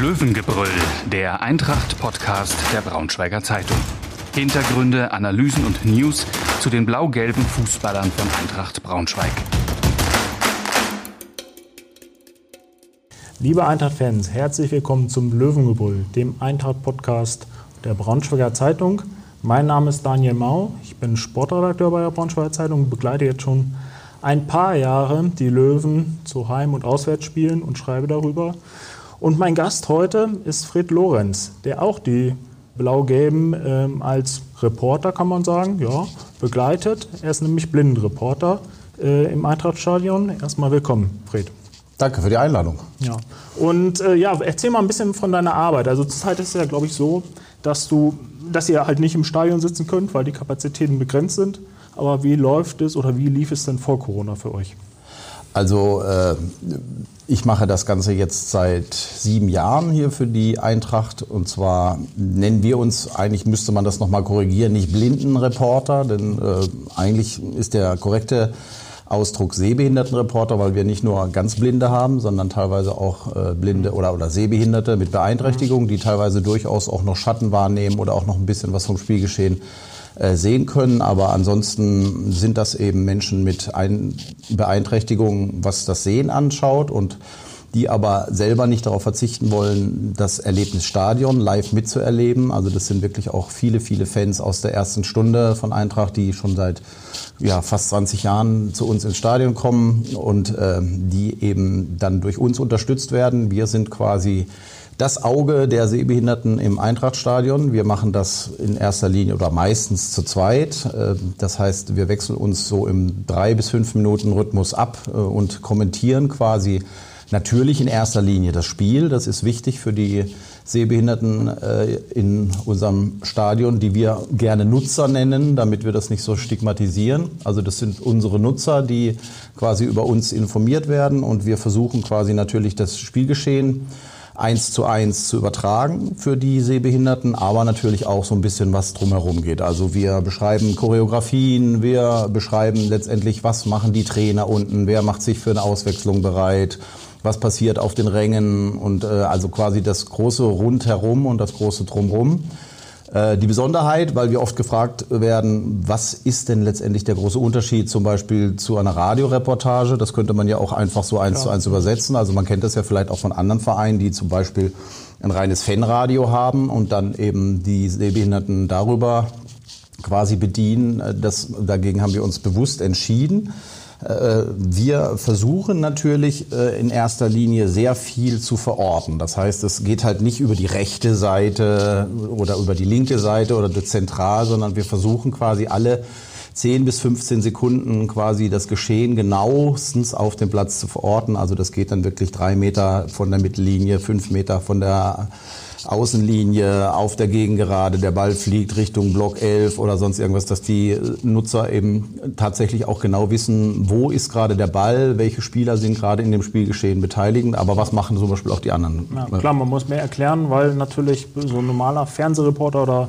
Löwengebrüll, der Eintracht-Podcast der Braunschweiger Zeitung. Hintergründe, Analysen und News zu den blau-gelben Fußballern von Eintracht Braunschweig. Liebe Eintracht-Fans, herzlich willkommen zum Löwengebrüll, dem Eintracht-Podcast der Braunschweiger Zeitung. Mein Name ist Daniel Mau, ich bin Sportredakteur bei der Braunschweiger Zeitung und begleite jetzt schon ein paar Jahre die Löwen zu Heim- und Auswärtsspielen und schreibe darüber. Und mein Gast heute ist Fred Lorenz, der auch die Blau-Gelben ähm, als Reporter, kann man sagen, ja, begleitet. Er ist nämlich Blindenreporter äh, im Eintrachtstadion. Erstmal willkommen, Fred. Danke für die Einladung. Ja. Und äh, ja, erzähl mal ein bisschen von deiner Arbeit. Also zurzeit ist es ja, glaube ich, so, dass du, dass ihr halt nicht im Stadion sitzen könnt, weil die Kapazitäten begrenzt sind. Aber wie läuft es oder wie lief es denn vor Corona für euch? Also äh, ich mache das Ganze jetzt seit sieben Jahren hier für die Eintracht. Und zwar nennen wir uns, eigentlich müsste man das nochmal korrigieren, nicht Blindenreporter, denn äh, eigentlich ist der korrekte Ausdruck Sehbehindertenreporter, weil wir nicht nur ganz Blinde haben, sondern teilweise auch äh, Blinde oder, oder Sehbehinderte mit Beeinträchtigung, die teilweise durchaus auch noch Schatten wahrnehmen oder auch noch ein bisschen was vom Spielgeschehen äh, sehen können. Aber ansonsten sind das eben Menschen mit Ein Beeinträchtigungen, was das Sehen anschaut und die aber selber nicht darauf verzichten wollen, das Erlebnis Stadion live mitzuerleben. Also das sind wirklich auch viele, viele Fans aus der ersten Stunde von Eintracht, die schon seit ja, fast 20 Jahren zu uns ins Stadion kommen und äh, die eben dann durch uns unterstützt werden. Wir sind quasi das Auge der Sehbehinderten im Eintrachtstadion. Wir machen das in erster Linie oder meistens zu zweit. Äh, das heißt, wir wechseln uns so im drei bis fünf Minuten Rhythmus ab äh, und kommentieren quasi natürlich in erster Linie das Spiel. Das ist wichtig für die Sehbehinderten äh, in unserem Stadion, die wir gerne Nutzer nennen, damit wir das nicht so stigmatisieren. Also das sind unsere Nutzer, die quasi über uns informiert werden und wir versuchen quasi natürlich das Spielgeschehen eins zu eins zu übertragen für die Sehbehinderten, aber natürlich auch so ein bisschen was drumherum geht. Also wir beschreiben Choreografien, wir beschreiben letztendlich, was machen die Trainer unten, wer macht sich für eine Auswechslung bereit, was passiert auf den Rängen und äh, also quasi das große Rundherum und das große Drumherum. Äh, die Besonderheit, weil wir oft gefragt werden, was ist denn letztendlich der große Unterschied zum Beispiel zu einer Radioreportage? Das könnte man ja auch einfach so eins ja. zu eins übersetzen. Also man kennt das ja vielleicht auch von anderen Vereinen, die zum Beispiel ein reines Fanradio haben und dann eben die Sehbehinderten darüber quasi bedienen. Äh, das, dagegen haben wir uns bewusst entschieden. Äh, wir versuchen natürlich äh, in erster Linie sehr viel zu verorten. Das heißt, es geht halt nicht über die rechte Seite oder über die linke Seite oder zentral, sondern wir versuchen quasi alle 10 bis 15 Sekunden quasi das Geschehen genauestens auf dem Platz zu verorten. Also das geht dann wirklich drei Meter von der Mittellinie, fünf Meter von der Außenlinie auf der Gegengerade, der Ball fliegt Richtung Block 11 oder sonst irgendwas, dass die Nutzer eben tatsächlich auch genau wissen, wo ist gerade der Ball, welche Spieler sind gerade in dem Spielgeschehen beteiligt, aber was machen zum Beispiel auch die anderen. Ja, klar, man muss mehr erklären, weil natürlich so ein normaler Fernsehreporter oder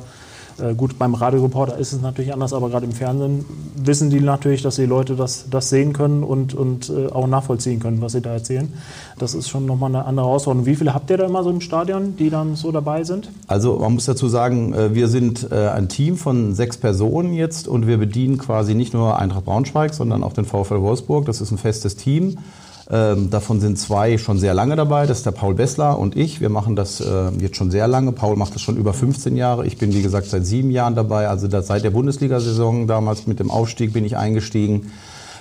äh, gut, beim Radioreporter ist es natürlich anders, aber gerade im Fernsehen wissen die natürlich, dass die Leute das, das sehen können und, und äh, auch nachvollziehen können, was sie da erzählen. Das ist schon nochmal eine andere Herausforderung. Wie viele habt ihr da immer so im Stadion, die dann so dabei sind? Also man muss dazu sagen, äh, wir sind ein Team von sechs Personen jetzt und wir bedienen quasi nicht nur Eintracht Braunschweig, sondern auch den VfL Wolfsburg. Das ist ein festes Team. Ähm, davon sind zwei schon sehr lange dabei. Das ist der Paul Bessler und ich. Wir machen das äh, jetzt schon sehr lange. Paul macht das schon über 15 Jahre. Ich bin, wie gesagt, seit sieben Jahren dabei. Also seit der Bundesliga-Saison damals mit dem Aufstieg bin ich eingestiegen.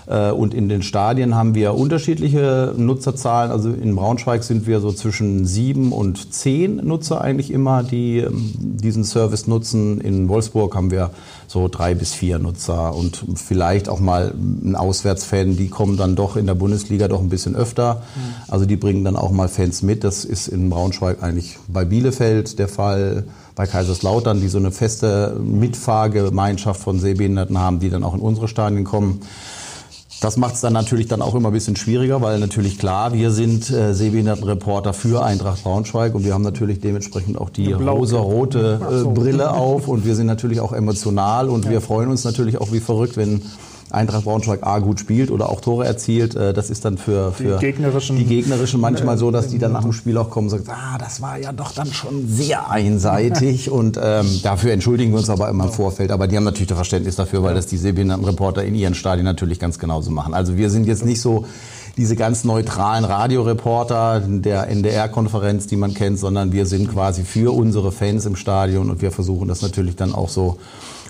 Äh, und in den Stadien haben wir unterschiedliche Nutzerzahlen. Also in Braunschweig sind wir so zwischen sieben und zehn Nutzer eigentlich immer, die ähm, diesen Service nutzen. In Wolfsburg haben wir so drei bis vier Nutzer und vielleicht auch mal ein Auswärtsfan, die kommen dann doch in der Bundesliga doch ein bisschen öfter. Mhm. Also die bringen dann auch mal Fans mit. Das ist in Braunschweig eigentlich bei Bielefeld der Fall bei Kaiserslautern, die so eine feste Mitfahrgemeinschaft von Sehbehinderten haben, die dann auch in unsere Stadien kommen. Das macht es dann natürlich dann auch immer ein bisschen schwieriger, weil natürlich klar, wir sind äh, Sehbehindertenreporter für Eintracht Braunschweig und wir haben natürlich dementsprechend auch die rosa-rote äh, Brille auf und wir sind natürlich auch emotional und ja. wir freuen uns natürlich auch wie verrückt, wenn Eintracht Braunschweig A gut spielt oder auch Tore erzielt, äh, das ist dann für, für die, gegnerischen, die gegnerischen manchmal so, dass die dann nach dem Spiel auch kommen und sagen, ah, das war ja doch dann schon sehr einseitig und ähm, dafür entschuldigen wir uns aber immer im Vorfeld. Aber die haben natürlich das Verständnis dafür, weil das die Sehbehindertenreporter in ihren Stadien natürlich ganz genauso machen. Also wir sind jetzt nicht so diese ganz neutralen Radioreporter der NDR-Konferenz, die man kennt, sondern wir sind quasi für unsere Fans im Stadion und wir versuchen das natürlich dann auch so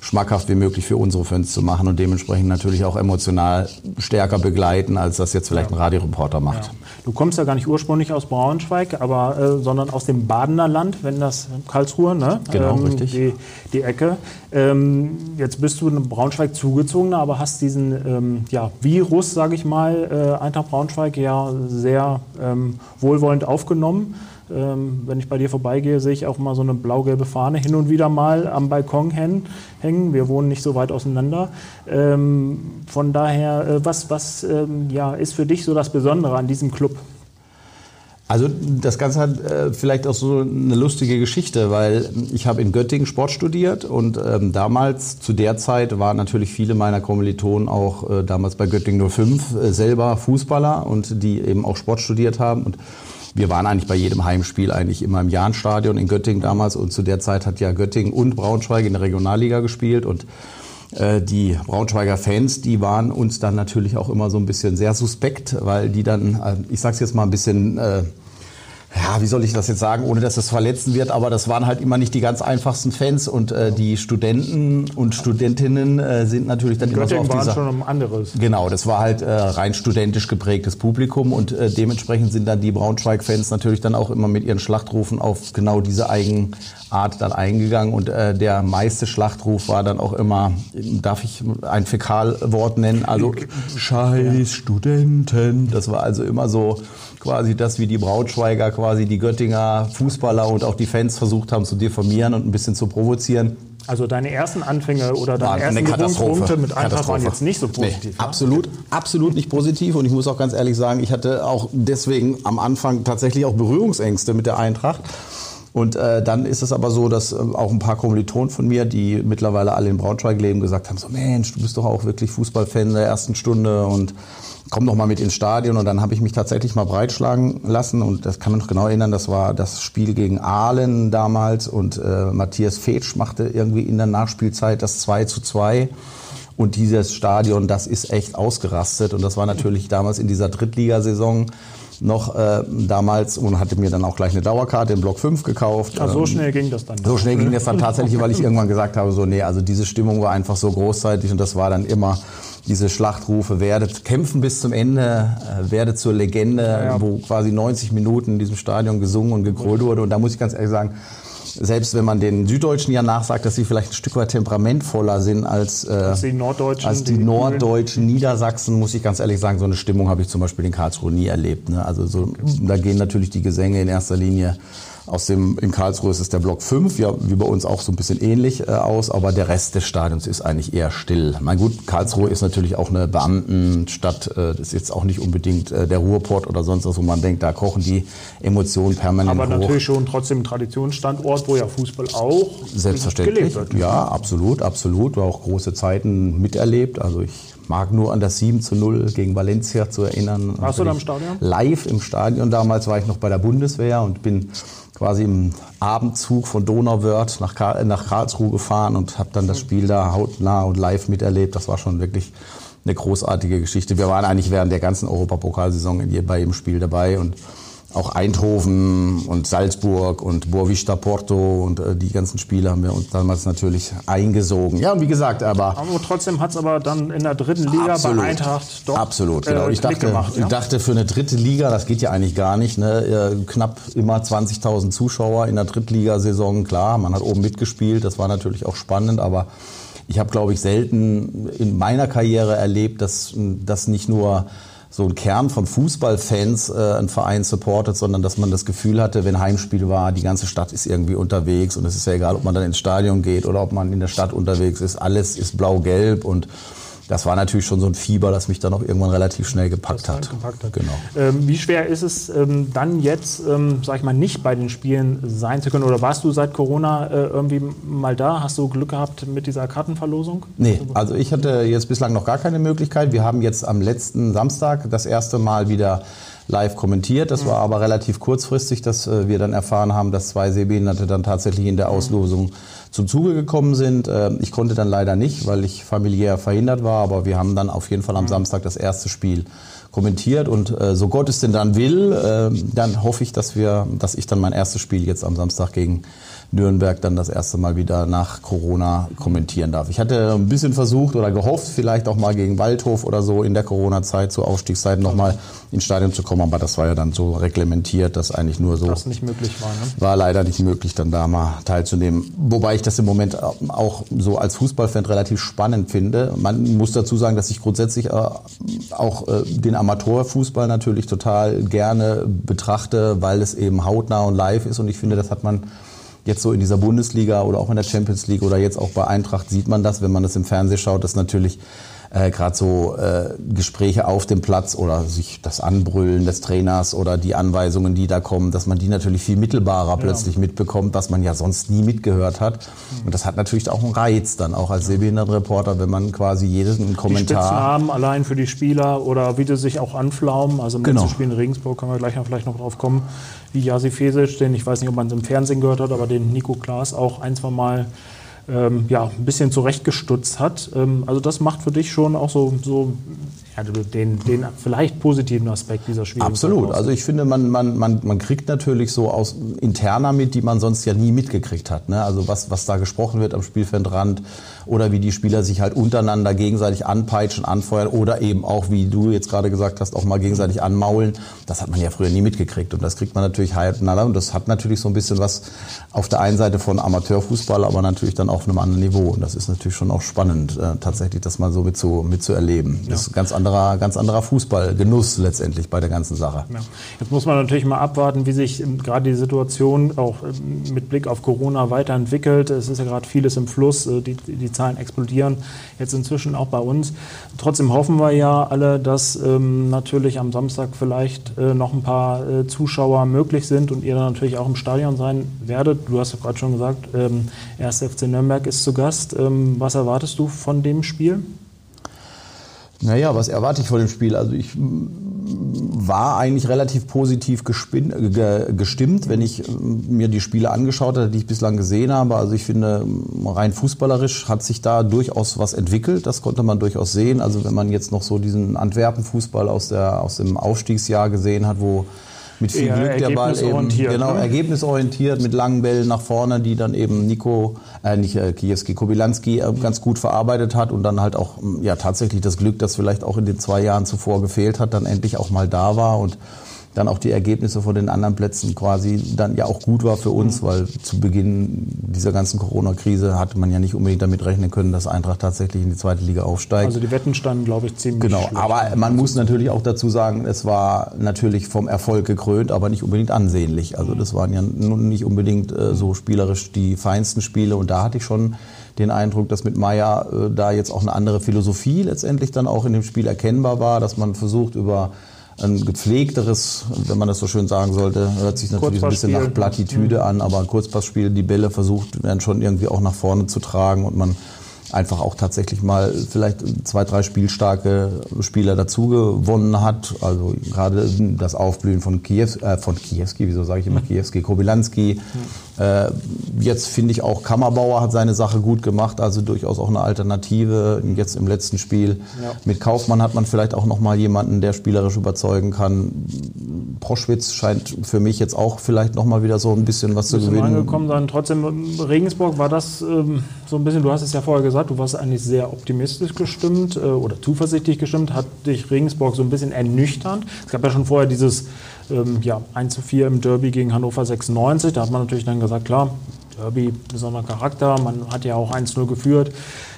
schmackhaft wie möglich für unsere Fans zu machen und dementsprechend natürlich auch emotional stärker begleiten, als das jetzt vielleicht ein Radioreporter macht. Ja. Du kommst ja gar nicht ursprünglich aus Braunschweig, aber äh, sondern aus dem Badener Land, wenn das Karlsruhe, ne? Genau, ähm, richtig. Die, die Ecke. Ähm, jetzt bist du in Braunschweig zugezogen, aber hast diesen ähm, ja, Virus, sage ich mal, äh, Eintracht Braunschweig ja sehr ähm, wohlwollend aufgenommen. Ähm, wenn ich bei dir vorbeigehe, sehe ich auch mal so eine blau-gelbe Fahne hin und wieder mal am Balkon hängen. Wir wohnen nicht so weit auseinander. Ähm, von daher, äh, was, was ähm, ja, ist für dich so das Besondere an diesem Club? Also das Ganze hat äh, vielleicht auch so eine lustige Geschichte, weil ich habe in Göttingen Sport studiert und ähm, damals zu der Zeit waren natürlich viele meiner Kommilitonen auch äh, damals bei Göttingen 05 äh, selber Fußballer und die eben auch Sport studiert haben und wir waren eigentlich bei jedem Heimspiel eigentlich immer im Jahnstadion in Göttingen damals. Und zu der Zeit hat ja Göttingen und Braunschweig in der Regionalliga gespielt. Und äh, die Braunschweiger Fans, die waren uns dann natürlich auch immer so ein bisschen sehr suspekt, weil die dann, äh, ich sag's jetzt mal ein bisschen äh, ja, wie soll ich das jetzt sagen, ohne dass es verletzen wird, aber das waren halt immer nicht die ganz einfachsten Fans und äh, die Studenten und Studentinnen äh, sind natürlich dann immer so auf waren dieser... schon ein anderes. Genau, das war halt äh, rein studentisch geprägtes Publikum und äh, dementsprechend sind dann die Braunschweig-Fans natürlich dann auch immer mit ihren Schlachtrufen auf genau diese Eigenart dann eingegangen und äh, der meiste Schlachtruf war dann auch immer, darf ich ein Fäkalwort nennen, also Scheiß Studenten, das war also immer so quasi das, wie die Braunschweiger quasi die Göttinger Fußballer und auch die Fans versucht haben zu diffamieren und ein bisschen zu provozieren. Also deine ersten Anfänge oder deine ersten Berührungspunkte mit Eintracht waren jetzt nicht so positiv. Nee, absolut, absolut nicht positiv. Und ich muss auch ganz ehrlich sagen, ich hatte auch deswegen am Anfang tatsächlich auch Berührungsängste mit der Eintracht. Und äh, dann ist es aber so, dass äh, auch ein paar Kommilitonen von mir, die mittlerweile alle in Braunschweig leben, gesagt haben, so Mensch, du bist doch auch wirklich Fußballfan der ersten Stunde und komm doch mal mit ins Stadion. Und dann habe ich mich tatsächlich mal breitschlagen lassen. Und das kann man noch genau erinnern, das war das Spiel gegen Aalen damals. Und äh, Matthias Fetsch machte irgendwie in der Nachspielzeit das 2 zu 2. Und dieses Stadion, das ist echt ausgerastet. Und das war natürlich damals in dieser Drittligasaison noch äh, damals und hatte mir dann auch gleich eine Dauerkarte im Block 5 gekauft. Ja, so ähm, schnell ging das dann. So schnell ging das dann tatsächlich, weil ich irgendwann gesagt habe, so nee, also diese Stimmung war einfach so großzeitig und das war dann immer diese Schlachtrufe, werdet kämpfen bis zum Ende, äh, werdet zur Legende, ja, ja. wo quasi 90 Minuten in diesem Stadion gesungen und gegrölt wurde. Und da muss ich ganz ehrlich sagen, selbst wenn man den Süddeutschen ja nachsagt, dass sie vielleicht ein Stück weit temperamentvoller sind als, äh, als die Norddeutschen, als die, die Norddeutschen Niedersachsen, muss ich ganz ehrlich sagen, so eine Stimmung habe ich zum Beispiel in Karlsruhe nie erlebt. Ne? Also so, da gehen natürlich die Gesänge in erster Linie aus dem, in Karlsruhe ist es der Block 5, ja, wie bei uns auch so ein bisschen ähnlich äh, aus, aber der Rest des Stadions ist eigentlich eher still. Mein gut, Karlsruhe ist natürlich auch eine Beamtenstadt, äh, das ist jetzt auch nicht unbedingt äh, der Ruhrport oder sonst was, wo man denkt, da kochen die Emotionen permanent Aber hoch. natürlich schon trotzdem ein Traditionsstandort, wo ja Fußball auch Selbstverständlich. Wird. Ja, absolut, absolut. War auch große Zeiten miterlebt. Also ich mag nur an das 7 zu 0 gegen Valencia zu erinnern. Warst du da im Stadion? Live im Stadion. Damals war ich noch bei der Bundeswehr und bin quasi im Abendzug von Donauwörth nach, Karl, nach Karlsruhe gefahren und habe dann das Spiel da hautnah und live miterlebt. Das war schon wirklich eine großartige Geschichte. Wir waren eigentlich während der ganzen Europapokalsaison bei jedem Spiel dabei und auch Eindhoven und Salzburg und Boavista Porto und äh, die ganzen Spiele haben wir uns damals natürlich eingesogen. Ja, und wie gesagt, aber... Aber trotzdem hat es aber dann in der dritten Liga absolut, bei Eintracht doch Absolut, genau. Äh, ich dachte, gemacht, ja? ich dachte, für eine dritte Liga, das geht ja eigentlich gar nicht, ne? knapp immer 20.000 Zuschauer in der Drittligasaison, klar, man hat oben mitgespielt, das war natürlich auch spannend, aber ich habe, glaube ich, selten in meiner Karriere erlebt, dass das nicht nur so ein Kern von Fußballfans äh, einen Verein supportet, sondern dass man das Gefühl hatte, wenn Heimspiel war, die ganze Stadt ist irgendwie unterwegs und es ist ja egal, ob man dann ins Stadion geht oder ob man in der Stadt unterwegs ist, alles ist blau-gelb und das war natürlich schon so ein Fieber, das mich dann auch irgendwann relativ schnell gepackt hat. Gepackt hat. Genau. Ähm, wie schwer ist es ähm, dann jetzt, ähm, sag ich mal, nicht bei den Spielen sein zu können? Oder warst du seit Corona äh, irgendwie mal da? Hast du Glück gehabt mit dieser Kartenverlosung? Nee, also ich hatte jetzt bislang noch gar keine Möglichkeit. Wir haben jetzt am letzten Samstag das erste Mal wieder live kommentiert. Das war aber relativ kurzfristig, dass äh, wir dann erfahren haben, dass zwei Sehbehinderte dann tatsächlich in der Auslosung zum Zuge gekommen sind. Äh, ich konnte dann leider nicht, weil ich familiär verhindert war, aber wir haben dann auf jeden Fall am Samstag das erste Spiel kommentiert und äh, so Gott es denn dann will, dann hoffe ich, dass wir, dass ich dann mein erstes Spiel jetzt am Samstag gegen Nürnberg dann das erste Mal wieder nach Corona kommentieren darf. Ich hatte ein bisschen versucht oder gehofft, vielleicht auch mal gegen Waldhof oder so in der Corona-Zeit, zur Aufstiegszeiten nochmal ins Stadion zu kommen, aber das war ja dann so reglementiert, dass eigentlich nur so. Das nicht möglich war, ne? War leider nicht möglich, dann da mal teilzunehmen. Wobei ich das im Moment auch so als Fußballfan relativ spannend finde. Man muss dazu sagen, dass ich grundsätzlich äh, auch äh, den Amateurfußball natürlich total gerne betrachte, weil es eben hautnah und live ist und ich finde, das hat man jetzt so in dieser Bundesliga oder auch in der Champions League oder jetzt auch bei Eintracht sieht man das, wenn man das im Fernsehen schaut, dass natürlich äh, gerade so äh, Gespräche auf dem Platz oder sich das Anbrüllen des Trainers oder die Anweisungen, die da kommen, dass man die natürlich viel mittelbarer ja. plötzlich mitbekommt, was man ja sonst nie mitgehört hat. Und das hat natürlich auch einen Reiz dann auch als Sehbehindertenreporter, wenn man quasi jeden Kommentar... Die Spitznamen allein für die Spieler oder wie die sich auch anflaumen. Also im genau. letzten Spiel in Regensburg können wir gleich noch, vielleicht noch drauf kommen, wie Jasi Fesic, den ich weiß nicht, ob man es im Fernsehen gehört hat, aber den Nico Klaas auch ein, zwei Mal ähm, ja, ein bisschen zurechtgestutzt hat. Ähm, also das macht für dich schon auch so, so ja, den, den vielleicht positiven Aspekt dieser schwierigen Absolut. Also ich finde, man, man, man, man kriegt natürlich so aus interner mit, die man sonst ja nie mitgekriegt hat. Ne? Also was, was da gesprochen wird am Spielfeldrand oder wie die Spieler sich halt untereinander gegenseitig anpeitschen, anfeuern oder eben auch, wie du jetzt gerade gesagt hast, auch mal gegenseitig anmaulen. Das hat man ja früher nie mitgekriegt und das kriegt man natürlich hautnah und das hat natürlich so ein bisschen was auf der einen Seite von Amateurfußball, aber natürlich dann auf einem anderen Niveau und das ist natürlich schon auch spannend, äh, tatsächlich das mal so mit zu, mit zu erleben. Das ist ein ganz anderer, ganz anderer Fußballgenuss letztendlich bei der ganzen Sache. Ja. Jetzt muss man natürlich mal abwarten, wie sich ähm, gerade die Situation auch ähm, mit Blick auf Corona weiterentwickelt. Es ist ja gerade vieles im Fluss, äh, die, die Zahlen explodieren jetzt inzwischen auch bei uns. Trotzdem hoffen wir ja alle, dass ähm, natürlich am Samstag vielleicht äh, noch ein paar äh, Zuschauer möglich sind und ihr dann natürlich auch im Stadion sein werdet. Du hast ja gerade schon gesagt, ähm, 1. FC Nürnberg ist zu Gast. Ähm, was erwartest du von dem Spiel? Naja, was erwarte ich von dem Spiel? Also ich war eigentlich relativ positiv gestimmt, wenn ich mir die Spiele angeschaut habe, die ich bislang gesehen habe. Also ich finde, rein fußballerisch hat sich da durchaus was entwickelt. Das konnte man durchaus sehen. Also wenn man jetzt noch so diesen Antwerpen-Fußball aus, aus dem Aufstiegsjahr gesehen hat, wo mit viel Glück der Ball eben genau ne? ergebnisorientiert mit langen Bällen nach vorne, die dann eben Nico, äh, nicht äh, Kijewski, Kobilanski äh, ganz gut verarbeitet hat und dann halt auch ja tatsächlich das Glück, das vielleicht auch in den zwei Jahren zuvor gefehlt hat, dann endlich auch mal da war und dann auch die Ergebnisse von den anderen Plätzen quasi dann ja auch gut war für uns, mhm. weil zu Beginn dieser ganzen Corona-Krise hatte man ja nicht unbedingt damit rechnen können, dass Eintracht tatsächlich in die zweite Liga aufsteigt. Also die Wetten standen, glaube ich, ziemlich Genau, schlecht. aber man muss natürlich auch dazu sagen, es war natürlich vom Erfolg gekrönt, aber nicht unbedingt ansehnlich. Also das waren ja nun nicht unbedingt äh, so spielerisch die feinsten Spiele und da hatte ich schon den Eindruck, dass mit Meier äh, da jetzt auch eine andere Philosophie letztendlich dann auch in dem Spiel erkennbar war, dass man versucht über ein gepflegteres, wenn man das so schön sagen sollte, hört sich natürlich ein bisschen nach Plattitüde mhm. an, aber ein Kurzpassspiel, die Bälle versucht werden schon irgendwie auch nach vorne zu tragen und man einfach auch tatsächlich mal vielleicht zwei, drei spielstarke Spieler dazu gewonnen hat. Also gerade das Aufblühen von Kiew, äh, von Kiewski, wieso sage ich immer Kiewski, Kobylanski. Äh, jetzt finde ich auch Kammerbauer hat seine Sache gut gemacht, also durchaus auch eine Alternative. Jetzt im letzten Spiel ja. mit Kaufmann hat man vielleicht auch noch mal jemanden, der spielerisch überzeugen kann. Proschwitz scheint für mich jetzt auch vielleicht noch mal wieder so ein bisschen was zu gewinnen. angekommen dann trotzdem Regensburg war das ähm, so ein bisschen. Du hast es ja vorher gesagt gesagt, du warst eigentlich sehr optimistisch gestimmt äh, oder zuversichtlich gestimmt. Hat dich Regensburg so ein bisschen ernüchternd? Es gab ja schon vorher dieses ähm, ja, 1 zu 4 im Derby gegen Hannover 96. Da hat man natürlich dann gesagt, klar, Derby, besonderer Charakter. Man hat ja auch 1-0 geführt.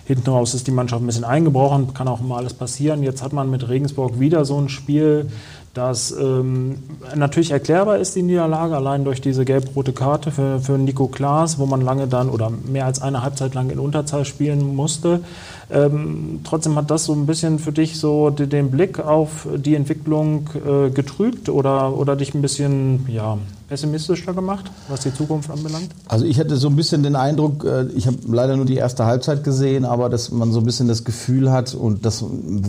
Hinten raus ist die Mannschaft ein bisschen eingebrochen, kann auch mal alles passieren. Jetzt hat man mit Regensburg wieder so ein Spiel, dass ähm, natürlich erklärbar ist die Niederlage, allein durch diese gelb-rote Karte für, für Nico Klaas, wo man lange dann oder mehr als eine Halbzeit lang in Unterzahl spielen musste. Ähm, trotzdem hat das so ein bisschen für dich so den Blick auf die Entwicklung äh, getrübt oder, oder dich ein bisschen ja, pessimistischer gemacht, was die Zukunft anbelangt? Also ich hatte so ein bisschen den Eindruck, äh, ich habe leider nur die erste Halbzeit gesehen, aber dass man so ein bisschen das Gefühl hat, und das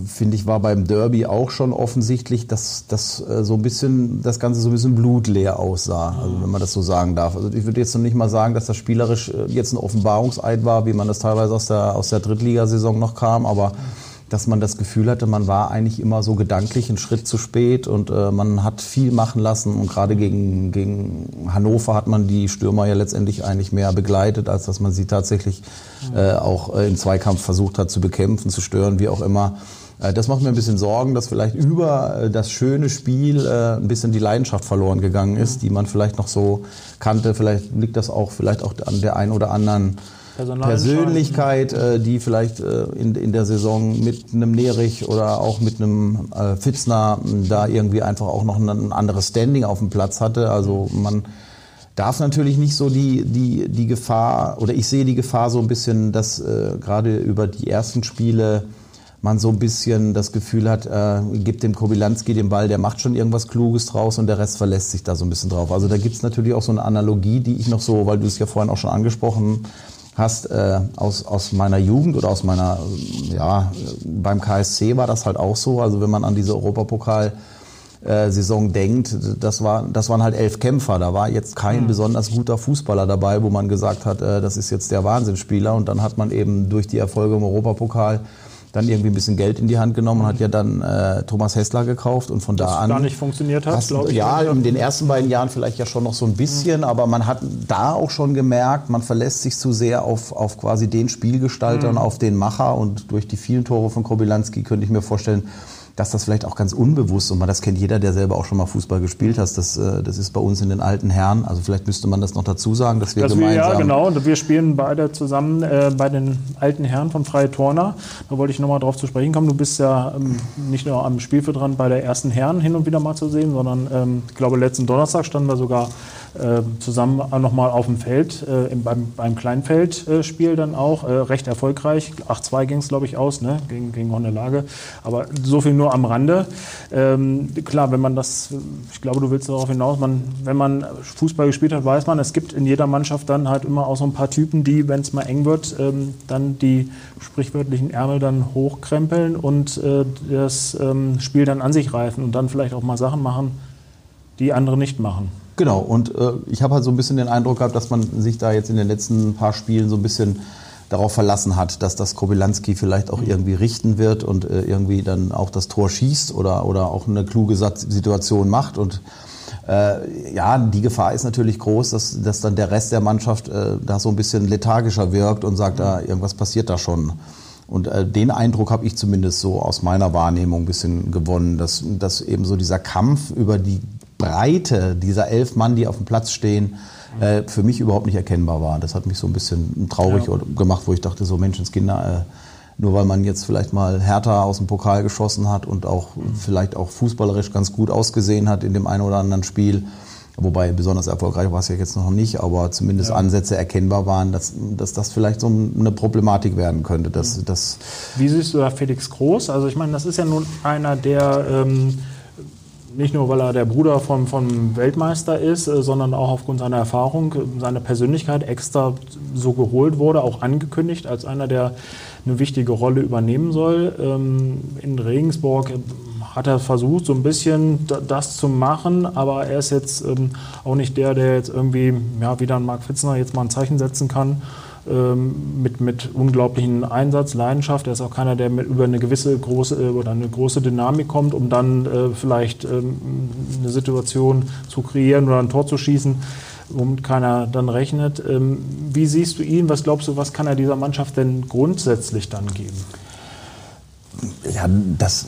finde ich war beim Derby auch schon offensichtlich, dass, dass äh, so ein bisschen das Ganze so ein bisschen blutleer aussah, also wenn man das so sagen darf. Also ich würde jetzt noch nicht mal sagen, dass das spielerisch äh, jetzt ein Offenbarungseid war, wie man das teilweise aus der, aus der Drittligasaison noch kam, aber dass man das Gefühl hatte, man war eigentlich immer so gedanklich einen Schritt zu spät und äh, man hat viel machen lassen und gerade gegen, gegen Hannover hat man die Stürmer ja letztendlich eigentlich mehr begleitet, als dass man sie tatsächlich äh, auch äh, im Zweikampf versucht hat zu bekämpfen, zu stören, wie auch immer. Äh, das macht mir ein bisschen Sorgen, dass vielleicht über äh, das schöne Spiel äh, ein bisschen die Leidenschaft verloren gegangen ist, die man vielleicht noch so kannte. Vielleicht liegt das auch vielleicht auch an der einen oder anderen Persönlichkeit, äh, die vielleicht äh, in, in der Saison mit einem Nerich oder auch mit einem äh, Fitzner da irgendwie einfach auch noch ein anderes Standing auf dem Platz hatte. Also man darf natürlich nicht so die, die, die Gefahr, oder ich sehe die Gefahr so ein bisschen, dass äh, gerade über die ersten Spiele man so ein bisschen das Gefühl hat, äh, gibt dem Kobilanski den Ball, der macht schon irgendwas Kluges draus und der Rest verlässt sich da so ein bisschen drauf. Also da gibt's natürlich auch so eine Analogie, die ich noch so, weil du es ja vorhin auch schon angesprochen hast, äh, aus, aus meiner Jugend oder aus meiner, ja, beim KSC war das halt auch so. Also wenn man an diese Europapokal äh, Saison denkt, das, war, das waren halt elf Kämpfer. Da war jetzt kein besonders guter Fußballer dabei, wo man gesagt hat, äh, das ist jetzt der Wahnsinnsspieler. Und dann hat man eben durch die Erfolge im Europapokal dann irgendwie ein bisschen Geld in die Hand genommen und hat ja dann äh, Thomas Hessler gekauft und von das da an. gar nicht funktioniert hat, glaube ich. Ja, in den ersten beiden Jahren vielleicht ja schon noch so ein bisschen, mhm. aber man hat da auch schon gemerkt, man verlässt sich zu sehr auf, auf quasi den Spielgestalter mhm. und auf den Macher und durch die vielen Tore von Kobilanski könnte ich mir vorstellen, dass das vielleicht auch ganz unbewusst, und man, das kennt jeder, der selber auch schon mal Fußball gespielt hat, das, äh, das ist bei uns in den alten Herren, also vielleicht müsste man das noch dazu sagen, dass wir das gemeinsam... Wir, ja, genau, und wir spielen beide zusammen äh, bei den alten Herren von Freie Torner. Da wollte ich nochmal drauf zu sprechen kommen. Du bist ja ähm, nicht nur am Spielfeld dran bei der ersten Herren hin und wieder mal zu sehen, sondern ähm, ich glaube, letzten Donnerstag standen wir sogar zusammen nochmal auf dem Feld, äh, beim, beim Kleinfeldspiel dann auch, äh, recht erfolgreich. 8-2 ging es, glaube ich, aus, ne? gegen, gegen Lage. Aber so viel nur am Rande. Ähm, klar, wenn man das, ich glaube, du willst darauf hinaus, man, wenn man Fußball gespielt hat, weiß man, es gibt in jeder Mannschaft dann halt immer auch so ein paar Typen, die, wenn es mal eng wird, ähm, dann die sprichwörtlichen Ärmel dann hochkrempeln und äh, das ähm, Spiel dann an sich reifen und dann vielleicht auch mal Sachen machen, die andere nicht machen. Genau, und äh, ich habe halt so ein bisschen den Eindruck gehabt, dass man sich da jetzt in den letzten paar Spielen so ein bisschen darauf verlassen hat, dass das Kobylanski vielleicht auch irgendwie richten wird und äh, irgendwie dann auch das Tor schießt oder, oder auch eine kluge Situation macht. Und äh, ja, die Gefahr ist natürlich groß, dass, dass dann der Rest der Mannschaft äh, da so ein bisschen lethargischer wirkt und sagt, da irgendwas passiert da schon. Und äh, den Eindruck habe ich zumindest so aus meiner Wahrnehmung ein bisschen gewonnen, dass, dass eben so dieser Kampf über die Breite dieser elf Mann, die auf dem Platz stehen, äh, für mich überhaupt nicht erkennbar war. Das hat mich so ein bisschen traurig ja. gemacht, wo ich dachte, so Menschenskinder, äh, nur weil man jetzt vielleicht mal härter aus dem Pokal geschossen hat und auch mhm. vielleicht auch fußballerisch ganz gut ausgesehen hat in dem einen oder anderen Spiel, wobei besonders erfolgreich war es ja jetzt noch nicht, aber zumindest ja. Ansätze erkennbar waren, dass, dass das vielleicht so eine Problematik werden könnte. Dass, dass Wie siehst du da Felix Groß? Also ich meine, das ist ja nun einer, der... Ähm nicht nur, weil er der Bruder vom, vom Weltmeister ist, äh, sondern auch aufgrund seiner Erfahrung, seiner Persönlichkeit extra so geholt wurde, auch angekündigt als einer, der eine wichtige Rolle übernehmen soll. Ähm, in Regensburg hat er versucht, so ein bisschen das zu machen, aber er ist jetzt ähm, auch nicht der, der jetzt irgendwie, ja, wie dann Marc Fitzner jetzt mal ein Zeichen setzen kann mit, mit unglaublichen Einsatz, Leidenschaft. Er ist auch keiner, der mit, über eine gewisse große äh, oder eine große Dynamik kommt, um dann äh, vielleicht ähm, eine Situation zu kreieren oder ein Tor zu schießen, womit keiner dann rechnet. Ähm, wie siehst du ihn? Was glaubst du, was kann er dieser Mannschaft denn grundsätzlich dann geben? Ja, das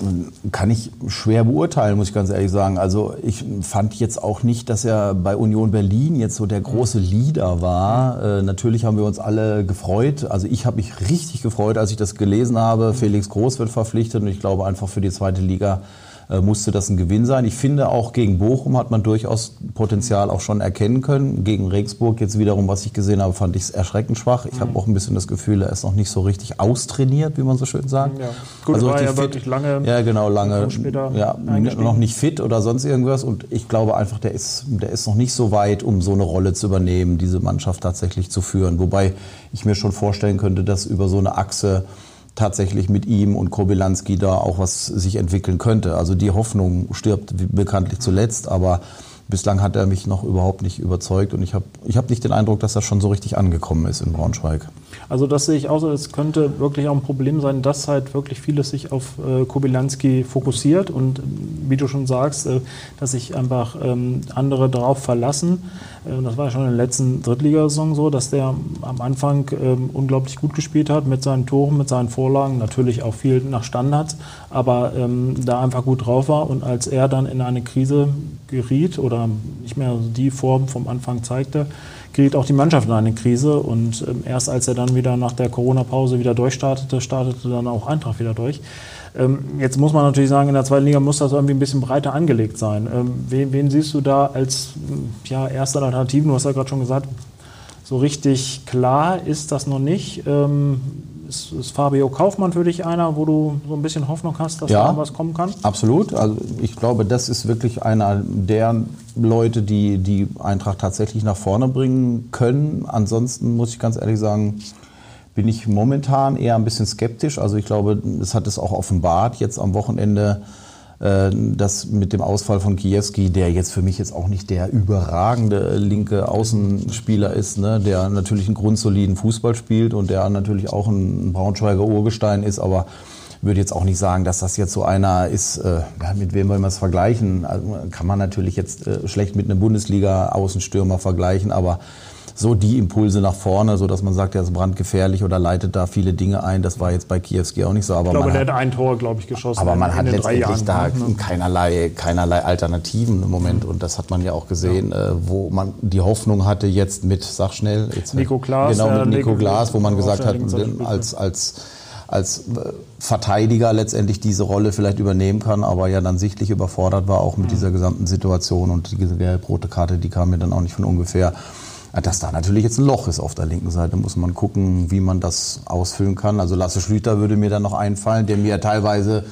kann ich schwer beurteilen, muss ich ganz ehrlich sagen. Also ich fand jetzt auch nicht, dass er bei Union Berlin jetzt so der große Leader war. Äh, natürlich haben wir uns alle gefreut. Also ich habe mich richtig gefreut, als ich das gelesen habe. Felix Groß wird verpflichtet und ich glaube einfach für die zweite Liga musste das ein Gewinn sein. Ich finde auch gegen Bochum hat man durchaus Potenzial auch schon erkennen können. Gegen Regensburg jetzt wiederum, was ich gesehen habe, fand ich es erschreckend schwach. Ich mhm. habe auch ein bisschen das Gefühl, er ist noch nicht so richtig austrainiert, wie man so schön sagt. Ja. Gut, also war ja fit. wirklich lange. Ja, genau, lange. Ja, noch nicht fit oder sonst irgendwas. Und ich glaube einfach, der ist, der ist noch nicht so weit, um so eine Rolle zu übernehmen, diese Mannschaft tatsächlich zu führen. Wobei ich mir schon vorstellen könnte, dass über so eine Achse tatsächlich mit ihm und Kobylanski da auch was sich entwickeln könnte. Also die Hoffnung stirbt bekanntlich zuletzt, aber bislang hat er mich noch überhaupt nicht überzeugt und ich habe ich hab nicht den Eindruck, dass er schon so richtig angekommen ist in Braunschweig. Also das sehe ich auch so, es könnte wirklich auch ein Problem sein, dass halt wirklich vieles sich auf äh, Kobylanski fokussiert und wie du schon sagst, äh, dass sich einfach ähm, andere darauf verlassen. Äh, das war ja schon in der letzten Drittligasaison so, dass der am Anfang äh, unglaublich gut gespielt hat mit seinen Toren, mit seinen Vorlagen, natürlich auch viel nach Standards, aber ähm, da einfach gut drauf war und als er dann in eine Krise geriet oder nicht mehr die Form vom Anfang zeigte, geriet auch die Mannschaft in eine Krise und ähm, erst als er dann wieder nach der Corona-Pause wieder durchstartete, startete dann auch Eintracht wieder durch. Ähm, jetzt muss man natürlich sagen, in der zweiten Liga muss das irgendwie ein bisschen breiter angelegt sein. Ähm, wen, wen, siehst du da als ja, erste Alternativen? Du hast ja gerade schon gesagt, so richtig klar ist das noch nicht. Ähm, ist, ist, Fabio Kaufmann für dich einer, wo du so ein bisschen Hoffnung hast, dass ja, da was kommen kann? Absolut. Also ich glaube, das ist wirklich einer der Leute, die die Eintracht tatsächlich nach vorne bringen können. Ansonsten muss ich ganz ehrlich sagen, bin ich momentan eher ein bisschen skeptisch. Also ich glaube, das hat es auch offenbart jetzt am Wochenende äh, das mit dem Ausfall von Kiewski, der jetzt für mich jetzt auch nicht der überragende linke Außenspieler ist, ne, der natürlich einen grundsoliden Fußball spielt und der natürlich auch ein Braunschweiger Urgestein ist, aber würde jetzt auch nicht sagen, dass das jetzt so einer ist, äh, mit wem wollen wir es vergleichen? Also kann man natürlich jetzt äh, schlecht mit einem Bundesliga-Außenstürmer vergleichen, aber so die Impulse nach vorne, so dass man sagt, er ist brandgefährlich oder leitet da viele Dinge ein. Das war jetzt bei Kiewski auch nicht so. Aber ich glaube, der hat, ein Tor, glaube ich, geschossen. Aber man hat letztendlich da ne? keinerlei, keinerlei Alternativen im Moment. Und das hat man ja auch gesehen, ja. Äh, wo man die Hoffnung hatte jetzt mit, sag schnell, jetzt, Nico Klaas. Genau, mit Nico, Nico Klaas, wo man gesagt hat, als, als als äh, Verteidiger letztendlich diese Rolle vielleicht übernehmen kann, aber ja dann sichtlich überfordert war auch mit dieser gesamten Situation und die gelb-rote Karte, die kam mir dann auch nicht von ungefähr. Dass da natürlich jetzt ein Loch ist auf der linken Seite, muss man gucken, wie man das ausfüllen kann. Also Lasse Schlüter würde mir dann noch einfallen, der mir teilweise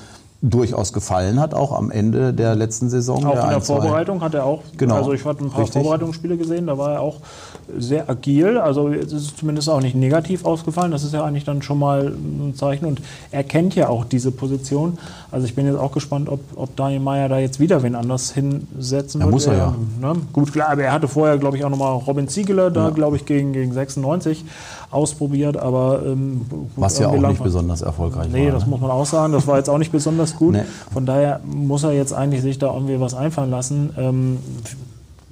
durchaus gefallen hat, auch am Ende der letzten Saison. Auch der in der Vorbereitung hat er auch, genau, also ich hatte ein paar richtig. Vorbereitungsspiele gesehen, da war er auch sehr agil, also es ist zumindest auch nicht negativ ausgefallen, das ist ja eigentlich dann schon mal ein Zeichen und er kennt ja auch diese Position, also ich bin jetzt auch gespannt, ob, ob Daniel Meyer da jetzt wieder wen anders hinsetzen ja, wird. muss er ja. Ne? Gut, klar, aber er hatte vorher, glaube ich, auch nochmal Robin Ziegele da, ja. glaube ich, gegen, gegen 96 ausprobiert, aber... Ähm, Was ja auch nicht besonders erfolgreich nee, war. Nee, das ne? muss man auch sagen, das war jetzt auch nicht besonders gut. Nee. Von daher muss er jetzt eigentlich sich da irgendwie was einfallen lassen. Ähm,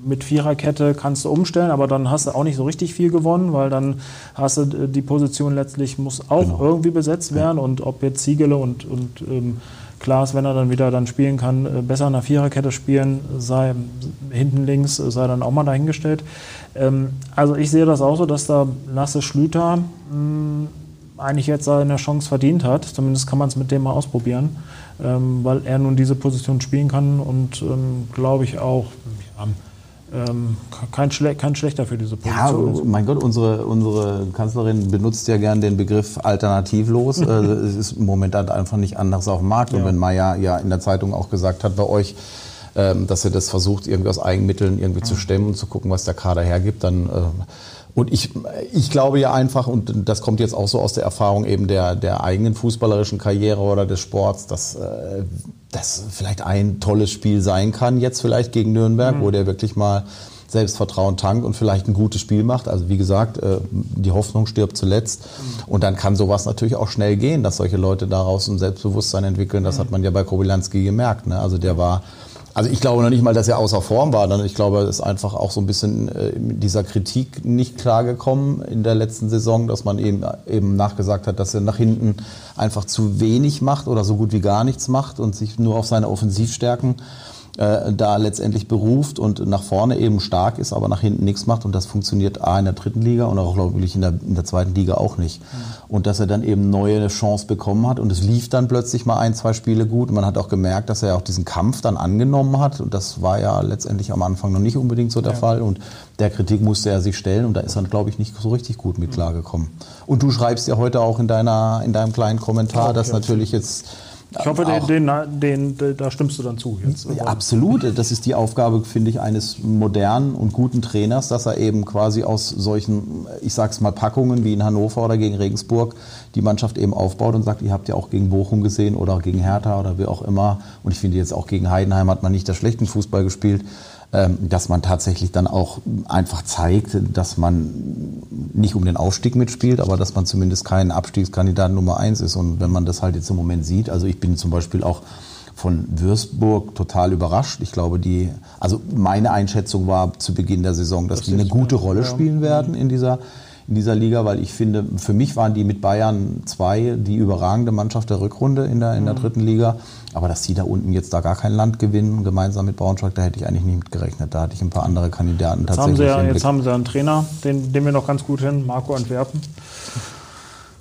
mit Viererkette kannst du umstellen, aber dann hast du auch nicht so richtig viel gewonnen, weil dann hast du äh, die Position letztlich muss auch genau. irgendwie besetzt werden und ob jetzt Ziegele und, und ähm, Klaas, wenn er dann wieder dann spielen kann, äh, besser in der Viererkette spielen, sei hinten links, äh, sei dann auch mal dahingestellt. Ähm, also ich sehe das auch so, dass da Lasse Schlüter mh, hm, eigentlich jetzt seine Chance verdient hat. Zumindest kann man es mit dem mal ausprobieren, ähm, weil er nun diese Position spielen kann und ähm, glaube ich auch ja, ähm, kein, Schle kein schlechter für diese Position. Ja, mein Gott, unsere, unsere Kanzlerin benutzt ja gern den Begriff alternativlos. Äh, es ist momentan einfach nicht anders auf dem Markt. Ja. Und wenn Maya ja in der Zeitung auch gesagt hat bei euch, ähm, dass er das versucht, irgendwie aus Eigenmitteln irgendwie zu stemmen und zu gucken, was der Kader hergibt, dann äh, und ich, ich glaube ja einfach, und das kommt jetzt auch so aus der Erfahrung eben der, der eigenen fußballerischen Karriere oder des Sports, dass äh, das vielleicht ein tolles Spiel sein kann, jetzt vielleicht gegen Nürnberg, mhm. wo der wirklich mal Selbstvertrauen tankt und vielleicht ein gutes Spiel macht. Also wie gesagt, äh, die Hoffnung stirbt zuletzt. Mhm. Und dann kann sowas natürlich auch schnell gehen, dass solche Leute daraus ein Selbstbewusstsein entwickeln. Das mhm. hat man ja bei Kobylanski gemerkt. Ne? Also der war also ich glaube noch nicht mal, dass er außer Form war. Ich glaube, er ist einfach auch so ein bisschen äh, mit dieser Kritik nicht klargekommen in der letzten Saison, dass man eben, eben nachgesagt hat, dass er nach hinten einfach zu wenig macht oder so gut wie gar nichts macht und sich nur auf seine Offensivstärken äh, da letztendlich beruft und nach vorne eben stark ist, aber nach hinten nichts macht. Und das funktioniert A in der dritten Liga und auch, glaube ich, in der, in der zweiten Liga auch nicht. Mhm. Und dass er dann eben neue Chance bekommen hat und es lief dann plötzlich mal ein, zwei Spiele gut. Und man hat auch gemerkt, dass er auch diesen Kampf dann angenommen hat. Und das war ja letztendlich am Anfang noch nicht unbedingt so der ja. Fall. Und der Kritik musste er sich stellen und da ist er, glaube ich, nicht so richtig gut mit klargekommen. Und du schreibst ja heute auch in, deiner, in deinem kleinen Kommentar, ja, dass natürlich jetzt ich hoffe, den, den, den, da stimmst du dann zu. Jetzt. Ja, absolut. Das ist die Aufgabe, finde ich, eines modernen und guten Trainers, dass er eben quasi aus solchen, ich sag's mal, Packungen wie in Hannover oder gegen Regensburg die Mannschaft eben aufbaut und sagt, ihr habt ja auch gegen Bochum gesehen oder gegen Hertha oder wie auch immer. Und ich finde jetzt auch gegen Heidenheim hat man nicht der schlechten Fußball gespielt. Ähm, dass man tatsächlich dann auch einfach zeigt, dass man nicht um den Aufstieg mitspielt, aber dass man zumindest kein Abstiegskandidat Nummer eins ist. Und wenn man das halt jetzt im Moment sieht, also ich bin zum Beispiel auch von Würzburg total überrascht. Ich glaube, die, also meine Einschätzung war zu Beginn der Saison, dass das die eine gute Rolle spielen werden in dieser in dieser Liga, weil ich finde, für mich waren die mit Bayern zwei die überragende Mannschaft der Rückrunde in der, in der mhm. dritten Liga. Aber dass sie da unten jetzt da gar kein Land gewinnen, gemeinsam mit Braunschweig, da hätte ich eigentlich nicht mit gerechnet. Da hatte ich ein paar andere Kandidaten jetzt tatsächlich. Haben sie ja, jetzt haben sie einen Trainer, den, den wir noch ganz gut hin, Marco Antwerpen.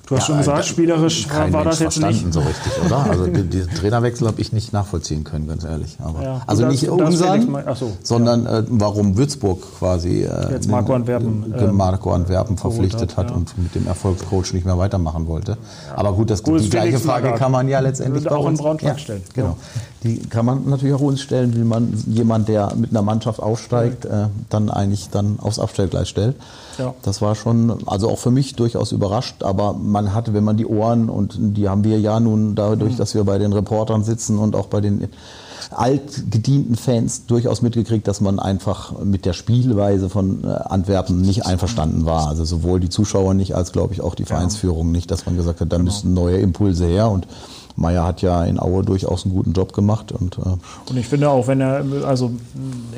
Du hast ja, schon gesagt, spielerisch war, war das jetzt nicht. so richtig, oder? Also diesen Trainerwechsel habe ich nicht nachvollziehen können, ganz ehrlich. Aber, ja, also das, nicht unseren, so, sondern ja. äh, warum Würzburg quasi äh, jetzt Marco Antwerpen, äh, Marco Antwerpen verpflichtet hat, hat und mit dem Erfolgscoach nicht mehr weitermachen wollte. Aber gut, das, gut, die gleiche Frage kann man ja letztendlich auch in Braunschweig stellen. Genau. Die kann man natürlich auch uns stellen, wie man jemand, der mit einer Mannschaft aufsteigt, äh, dann eigentlich dann aufs Abstellgleis stellt. Ja. Das war schon, also auch für mich durchaus überrascht, aber man hatte, wenn man die Ohren, und die haben wir ja nun dadurch, mhm. dass wir bei den Reportern sitzen und auch bei den altgedienten Fans durchaus mitgekriegt, dass man einfach mit der Spielweise von äh, Antwerpen nicht einverstanden war. Also sowohl die Zuschauer nicht als, glaube ich, auch die Vereinsführung nicht, dass man gesagt hat, da genau. müssen neue Impulse her und Meier hat ja in Aue durchaus einen guten Job gemacht. Und, äh und ich finde auch, wenn er also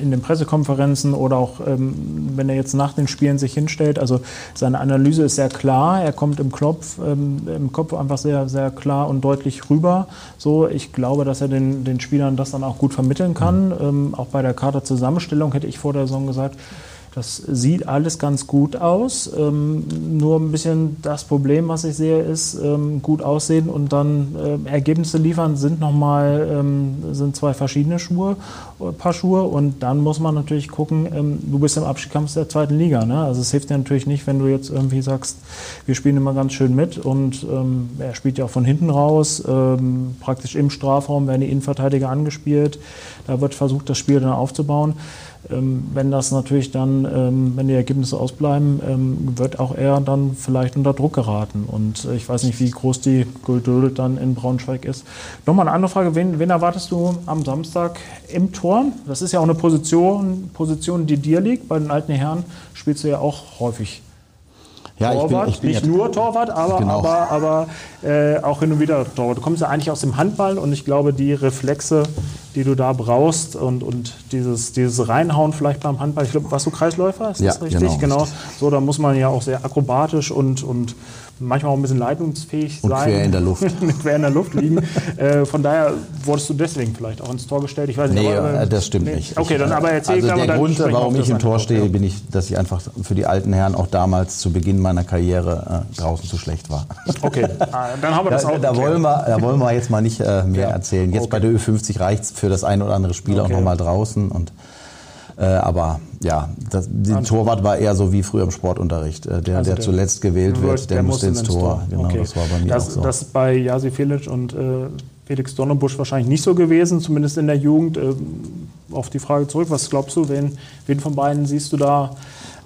in den Pressekonferenzen oder auch ähm, wenn er jetzt nach den Spielen sich hinstellt, also seine Analyse ist sehr klar, er kommt im Kopf, ähm, im Kopf einfach sehr, sehr klar und deutlich rüber. So, ich glaube, dass er den, den Spielern das dann auch gut vermitteln kann. Mhm. Ähm, auch bei der Kaderzusammenstellung hätte ich vor der Saison gesagt, das sieht alles ganz gut aus. Ähm, nur ein bisschen das Problem, was ich sehe, ist ähm, gut aussehen und dann äh, Ergebnisse liefern sind nochmal ähm, sind zwei verschiedene Schuhe, äh, Paar Schuhe und dann muss man natürlich gucken. Ähm, du bist im Abstiegskampf der zweiten Liga, ne? Also es hilft dir natürlich nicht, wenn du jetzt irgendwie sagst, wir spielen immer ganz schön mit und ähm, er spielt ja auch von hinten raus, ähm, praktisch im Strafraum werden die Innenverteidiger angespielt. Da wird versucht, das Spiel dann aufzubauen. Ähm, wenn das natürlich dann, ähm, wenn die Ergebnisse ausbleiben, ähm, wird auch er dann vielleicht unter Druck geraten. Und äh, ich weiß nicht, wie groß die Geduld dann in Braunschweig ist. Nochmal eine andere Frage, wen, wen erwartest du am Samstag im Tor? Das ist ja auch eine Position, Position, die dir liegt. Bei den alten Herren spielst du ja auch häufig ja, Torwart, ich bin, ich bin nicht nur Torwart, aber, genau. aber, aber äh, auch hin und wieder Torwart. Du kommst ja eigentlich aus dem Handball und ich glaube, die Reflexe, die du da brauchst und, und dieses, dieses Reinhauen vielleicht beim Handball, ich glaube, warst du Kreisläufer, ist ja, das richtig? Genau, genau. So, da muss man ja auch sehr akrobatisch und, und manchmal auch ein bisschen leitungsfähig und sein. quer in der Luft. quer in der Luft liegen. äh, von daher wurdest du deswegen vielleicht auch ins Tor gestellt. Ich weiß nicht, nee, aber, äh, das stimmt nee. nicht. Okay, dann aber erzähl also der Grund, warum ich im Tor stehe, bin ich, dass ich einfach für die alten Herren auch damals zu Beginn meiner Karriere äh, draußen zu schlecht war. Okay, ah, dann haben wir das da, auch. Da wollen, wir, da wollen wir jetzt mal nicht äh, mehr ja. erzählen. Jetzt okay. bei der Ö50 reicht es für das ein oder andere Spiel okay. auch nochmal draußen und äh, aber ja, das, der Torwart war eher so wie früher im Sportunterricht. Äh, der, also der, der, zuletzt gewählt wird, der, der muss ins Tor. Tor. Genau, okay. das war bei mir das, auch so. Das ist bei Jasi Filic und äh, Felix Donnerbusch wahrscheinlich nicht so gewesen, zumindest in der Jugend. Äh, auf die Frage zurück, was glaubst du, wen, wen von beiden siehst du da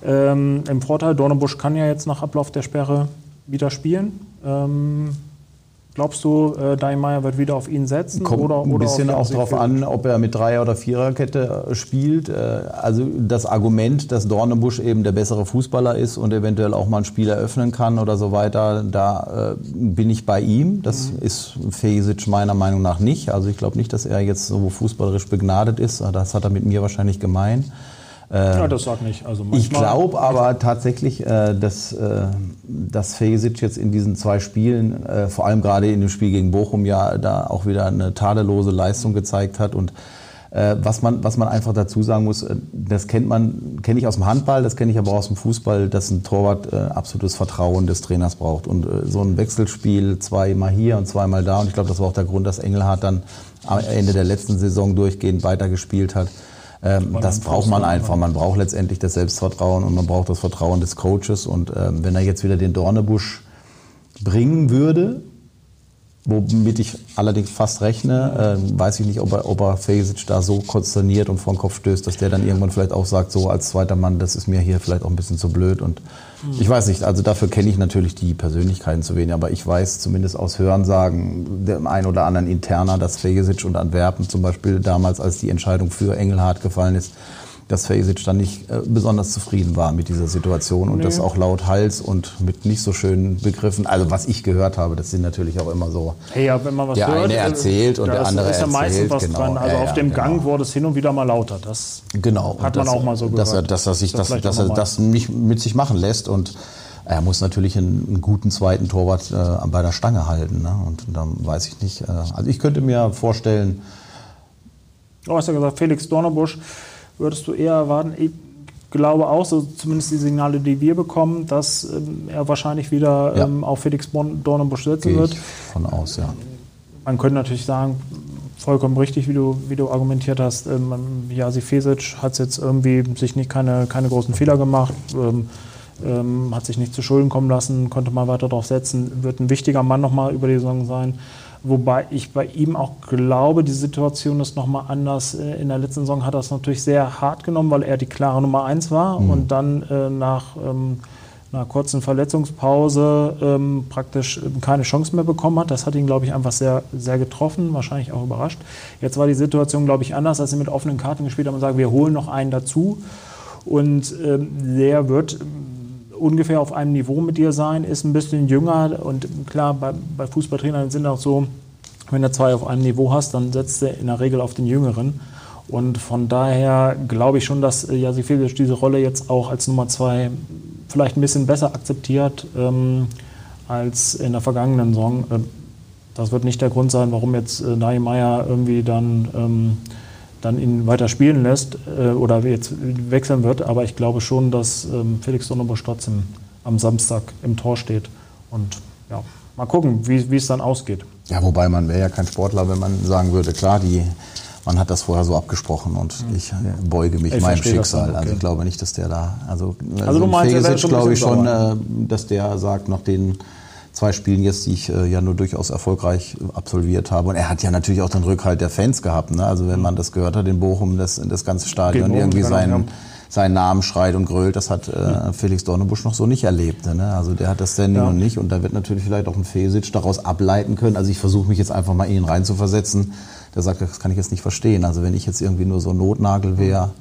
ähm, im Vorteil? Dornebusch kann ja jetzt nach Ablauf der Sperre wieder spielen. Ähm, Glaubst du, äh, Daimeyer wird wieder auf ihn setzen? Kommt oder, oder ein bisschen auch darauf an, ob er mit Dreier- oder Viererkette äh, spielt. Äh, also das Argument, dass Dornebusch eben der bessere Fußballer ist und eventuell auch mal ein Spiel eröffnen kann oder so weiter, da äh, bin ich bei ihm. Das mhm. ist Fejsic meiner Meinung nach nicht. Also ich glaube nicht, dass er jetzt so fußballerisch begnadet ist. Das hat er mit mir wahrscheinlich gemein. Äh, ja, das sagt nicht. Also ich glaube aber tatsächlich, äh, dass, äh, dass Fejsic jetzt in diesen zwei Spielen, vor allem gerade in dem Spiel gegen Bochum, ja da auch wieder eine tadellose Leistung gezeigt hat und Äh, was, man, was man einfach dazu sagen muss, äh, das kennt man, kenne ich aus dem Handball, das kenne ich aber auch aus dem Fußball, dass ein Torwart äh, absolutes Vertrauen des Trainers braucht. Und äh, so ein Wechselspiel, zweimal hier und zweimal da, und ich glaube, das war auch der Grund, dass Engelhardt dann am Ende der letzten Saison durchgehend weitergespielt hat. Ähm, das braucht man einfach. Man braucht letztendlich das Selbstvertrauen und man braucht das Vertrauen des Coaches. Und ähm, wenn er jetzt wieder den Dornebusch bringen würde, Womit ich allerdings fast rechne, äh, weiß ich nicht, ob er, ob er Fesic da so konsterniert und vor den Kopf stößt, dass der dann irgendwann vielleicht auch sagt, so als zweiter Mann, das ist mir hier vielleicht auch ein bisschen zu blöd. Und mhm. ich weiß nicht, also dafür kenne ich natürlich die Persönlichkeiten zu wenig, aber ich weiß zumindest aus Hörensagen dem einen oder anderen Interner, dass Fesic und Antwerpen zum Beispiel damals, als die Entscheidung für Engelhardt gefallen ist, dass Fesic dann nicht äh, besonders zufrieden war mit dieser Situation und nee. das auch laut Hals und mit nicht so schönen Begriffen. Also was ich gehört habe, das sind natürlich auch immer so. Hey, ja, wenn man was der hört, eine äh, erzählt und der andere erzählt. Da ist ja meistens was genau. dran. Also ja, auf dem genau. Gang wurde es hin und wieder mal lauter. Das genau. hat man das, auch mal so gehört. Dass er, dass er sich das, das, dass er das nicht mit sich machen lässt und er muss natürlich einen, einen guten zweiten Torwart äh, bei der Stange halten. Ne? Und dann weiß ich nicht. Äh, also ich könnte mir vorstellen. Du hast ja gesagt, Felix Dornerbusch würdest du eher erwarten, ich glaube auch, so zumindest die Signale, die wir bekommen, dass ähm, er wahrscheinlich wieder ja. ähm, auf Felix Dornenbusch setzen Gehe wird. von aus, ja. Man könnte natürlich sagen, vollkommen richtig, wie du, wie du argumentiert hast. Ähm, Jasi Fesic hat jetzt irgendwie sich nicht keine, keine großen Fehler gemacht, ähm, ähm, hat sich nicht zu Schulden kommen lassen, konnte mal weiter darauf setzen, wird ein wichtiger Mann nochmal über die Saison sein. Wobei ich bei ihm auch glaube, die Situation ist nochmal anders. Äh, in der letzten Saison hat er es natürlich sehr hart genommen, weil er die klare Nummer eins war mhm. und dann äh, nach ähm, einer kurzen Verletzungspause ähm, praktisch ähm, keine Chance mehr bekommen hat. Das hat ihn, glaube ich, einfach sehr, sehr getroffen, wahrscheinlich auch überrascht. Jetzt war die Situation, glaube ich, anders, als sie mit offenen Karten gespielt haben und sagen, wir holen noch einen dazu. Und ähm, der wird ungefähr auf einem Niveau mit dir sein, ist ein bisschen jünger und klar, bei, bei Fußballtrainern sind auch so, wenn du zwei auf einem Niveau hast, dann setzt er in der Regel auf den Jüngeren. Und von daher glaube ich schon, dass äh, Jasifilic diese Rolle jetzt auch als Nummer zwei vielleicht ein bisschen besser akzeptiert ähm, als in der vergangenen Saison. Äh, das wird nicht der Grund sein, warum jetzt äh, Meyer irgendwie dann ähm, dann ihn weiter spielen lässt äh, oder jetzt wechseln wird. Aber ich glaube schon, dass ähm, Felix Donnerbusch trotzdem am Samstag im Tor steht. Und ja, mal gucken, wie es dann ausgeht. Ja, wobei man wäre ja kein Sportler, wenn man sagen würde, klar, die, man hat das vorher so abgesprochen und mhm. ich äh, beuge mich ich meinem Schicksal. Okay. Also ich glaube nicht, dass der da, also, also du meinst, Fegesic glaube ich schon, äh, dass der sagt, nach den zwei Spielen jetzt, die ich äh, ja nur durchaus erfolgreich absolviert habe. Und er hat ja natürlich auch den Rückhalt der Fans gehabt. Ne? Also wenn man das gehört hat in Bochum, das, das ganze Stadion Bochum, irgendwie seinen, seinen Namen schreit und grölt, das hat äh, Felix Dornebusch noch so nicht erlebt. Ne? Also der hat das Standing ja. und nicht. Und da wird natürlich vielleicht auch ein Fesic daraus ableiten können. Also ich versuche mich jetzt einfach mal in ihn reinzuversetzen. Der sagt, das kann ich jetzt nicht verstehen. Also wenn ich jetzt irgendwie nur so ein Notnagel wäre,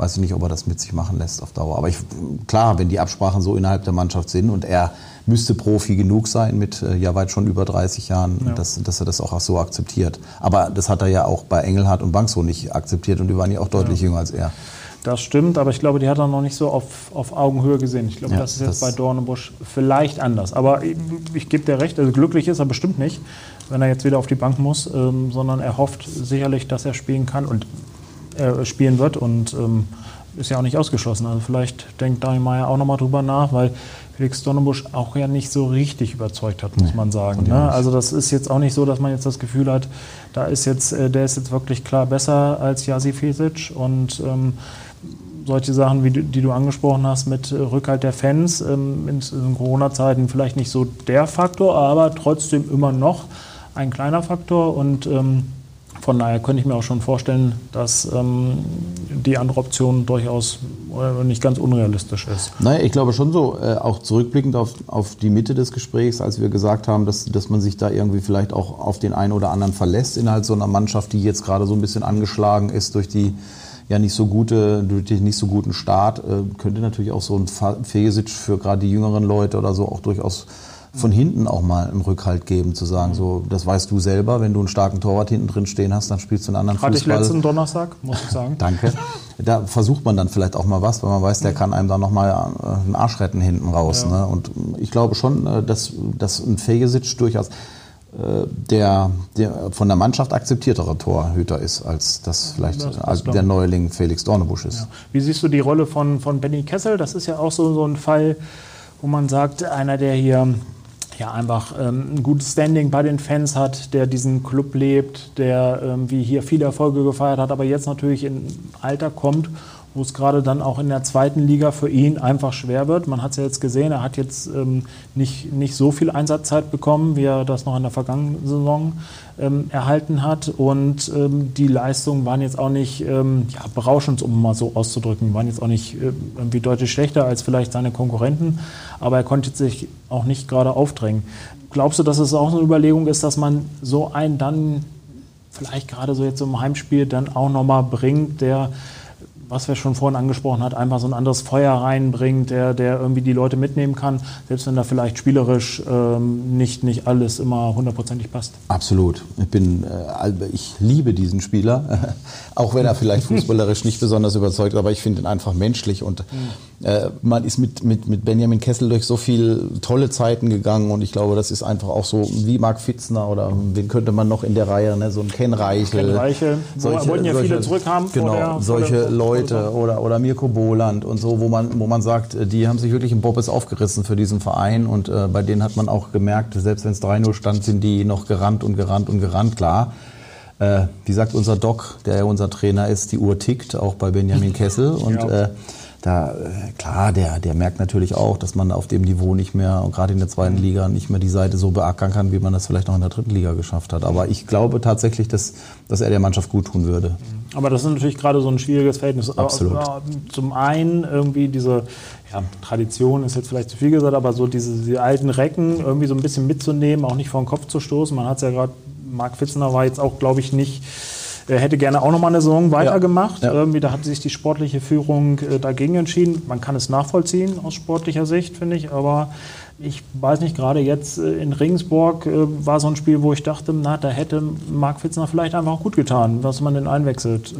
weiß ich nicht, ob er das mit sich machen lässt auf Dauer. Aber ich, klar, wenn die Absprachen so innerhalb der Mannschaft sind und er müsste Profi genug sein mit äh, ja weit schon über 30 Jahren, ja. dass, dass er das auch so akzeptiert. Aber das hat er ja auch bei Engelhardt und Bank so nicht akzeptiert und die waren ja auch deutlich ja. jünger als er. Das stimmt, aber ich glaube, die hat er noch nicht so auf, auf Augenhöhe gesehen. Ich glaube, ja, das ist jetzt das bei Dornenbusch vielleicht anders. Aber ich, ich gebe dir recht, also glücklich ist er bestimmt nicht, wenn er jetzt wieder auf die Bank muss, ähm, sondern er hofft sicherlich, dass er spielen kann und äh, spielen wird und ähm, ist ja auch nicht ausgeschlossen. Also vielleicht denkt Daniel Meyer auch nochmal drüber nach, weil Felix Donnebusch auch ja nicht so richtig überzeugt hat, muss nee, man sagen. Ne? Also das ist jetzt auch nicht so, dass man jetzt das Gefühl hat, da ist jetzt, äh, der ist jetzt wirklich klar besser als Jasi Fesic und ähm, solche Sachen, wie die du angesprochen hast, mit Rückhalt der Fans ähm, in, in Corona-Zeiten vielleicht nicht so der Faktor, aber trotzdem immer noch ein kleiner Faktor und ähm, von daher könnte ich mir auch schon vorstellen, dass ähm, die andere Option durchaus äh, nicht ganz unrealistisch ist. Naja, ich glaube schon so, äh, auch zurückblickend auf, auf die Mitte des Gesprächs, als wir gesagt haben, dass, dass man sich da irgendwie vielleicht auch auf den einen oder anderen verlässt innerhalb so einer Mannschaft, die jetzt gerade so ein bisschen angeschlagen ist durch die ja nicht so gute, durch den nicht so guten Start, äh, könnte natürlich auch so ein Fesic für gerade die jüngeren Leute oder so auch durchaus von hinten auch mal einen Rückhalt geben, zu sagen, so, das weißt du selber, wenn du einen starken Torwart hinten drin stehen hast, dann spielst du einen anderen Hatte Fußball. Hatte ich letzten Donnerstag, muss ich sagen. Danke. Da versucht man dann vielleicht auch mal was, weil man weiß, der kann einem dann nochmal äh, einen Arsch retten hinten raus. Ja. Ne? Und ich glaube schon, äh, dass, dass ein Fejesic durchaus äh, der, der von der Mannschaft akzeptiertere Torhüter ist, als das vielleicht das als der Neuling Felix Dornebusch ist. Ja. Wie siehst du die Rolle von, von Benny Kessel? Das ist ja auch so, so ein Fall, wo man sagt, einer, der hier ja, einfach ähm, ein gutes Standing bei den Fans hat, der diesen Club lebt, der ähm, hier viele Erfolge gefeiert hat, aber jetzt natürlich in Alter kommt wo es gerade dann auch in der zweiten Liga für ihn einfach schwer wird. Man hat es ja jetzt gesehen, er hat jetzt ähm, nicht, nicht so viel Einsatzzeit bekommen, wie er das noch in der vergangenen Saison ähm, erhalten hat. Und ähm, die Leistungen waren jetzt auch nicht ähm, ja, berauschend, um mal so auszudrücken, waren jetzt auch nicht äh, irgendwie deutlich schlechter als vielleicht seine Konkurrenten, aber er konnte sich auch nicht gerade aufdrängen. Glaubst du, dass es auch eine Überlegung ist, dass man so einen dann vielleicht gerade so jetzt im Heimspiel dann auch nochmal bringt, der was wir schon vorhin angesprochen hat, einfach so ein anderes Feuer reinbringt, der, der irgendwie die Leute mitnehmen kann, selbst wenn da vielleicht spielerisch ähm, nicht, nicht alles immer hundertprozentig passt. Absolut. Ich, bin, äh, ich liebe diesen Spieler, auch wenn er vielleicht fußballerisch nicht besonders überzeugt, aber ich finde ihn einfach menschlich und mhm. Äh, man ist mit, mit, mit Benjamin Kessel durch so viele tolle Zeiten gegangen und ich glaube, das ist einfach auch so wie Marc Fitzner oder wen könnte man noch in der Reihe, ne? so ein Ken Reichel. Ken Reichel, solche, wollten ja solche, viele zurückhaben. Genau, der, solche Leute oder, oder Mirko Boland und so, wo man, wo man sagt, die haben sich wirklich im Bobbes aufgerissen für diesen Verein und äh, bei denen hat man auch gemerkt, selbst wenn es 3-0 stand, sind die noch gerannt und gerannt und gerannt, klar. Äh, wie sagt unser Doc, der ja unser Trainer ist, die Uhr tickt, auch bei Benjamin Kessel und ja. äh, da, äh, klar, der, der merkt natürlich auch, dass man auf dem Niveau nicht mehr, und gerade in der zweiten mhm. Liga, nicht mehr die Seite so beackern kann, wie man das vielleicht noch in der dritten Liga geschafft hat. Aber ich glaube tatsächlich, dass, dass er der Mannschaft gut tun würde. Mhm. Aber das ist natürlich gerade so ein schwieriges Verhältnis. Absolut. Zum einen irgendwie diese ja, Tradition ist jetzt vielleicht zu viel gesagt, aber so diese, diese alten Recken irgendwie so ein bisschen mitzunehmen, auch nicht vor den Kopf zu stoßen. Man hat es ja gerade, Marc Fitzner war jetzt auch, glaube ich, nicht er hätte gerne auch noch mal eine Saison weitergemacht. Ja. Irgendwie, da hat sich die sportliche Führung äh, dagegen entschieden. Man kann es nachvollziehen aus sportlicher Sicht, finde ich. Aber ich weiß nicht, gerade jetzt äh, in Regensburg äh, war so ein Spiel, wo ich dachte, na, da hätte Marc Fitzner vielleicht einfach auch gut getan, dass man den einwechselt.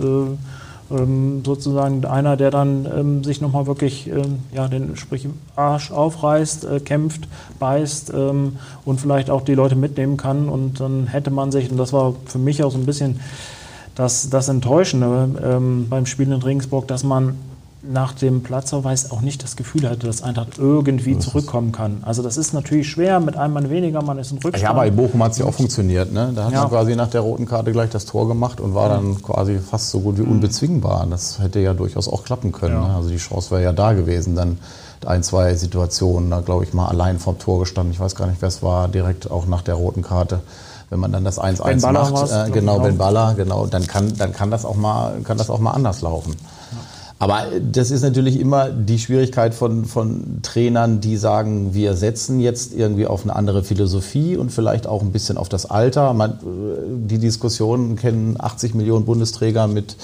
Ähm, sozusagen einer, der dann ähm, sich nochmal wirklich ähm, ja, den sprich, Arsch aufreißt, äh, kämpft, beißt ähm, und vielleicht auch die Leute mitnehmen kann. Und dann hätte man sich, und das war für mich auch so ein bisschen das, das Enttäuschende ähm, beim Spiel in Regensburg, dass man nach dem Platzverweis auch nicht das Gefühl hatte, dass Eintracht irgendwie zurückkommen kann. Also das ist natürlich schwer, mit einem Mann weniger, man ist in Rückstand. Ja, aber in Bochum hat es ja auch funktioniert. Ne? Da hat ja. man quasi nach der roten Karte gleich das Tor gemacht und war dann quasi fast so gut wie mhm. unbezwingbar. Das hätte ja durchaus auch klappen können. Ja. Ne? Also die Chance wäre ja da gewesen. Dann ein, zwei Situationen, da glaube ich mal allein vom Tor gestanden. Ich weiß gar nicht, wer es war, direkt auch nach der roten Karte wenn man dann das 1-1 macht, äh, genau, Ben Baller, genau, dann kann, dann kann das auch mal, kann das auch mal anders laufen. Aber das ist natürlich immer die Schwierigkeit von, von Trainern, die sagen, wir setzen jetzt irgendwie auf eine andere Philosophie und vielleicht auch ein bisschen auf das Alter. Man, äh, die Diskussionen kennen 80 Millionen Bundesträger mit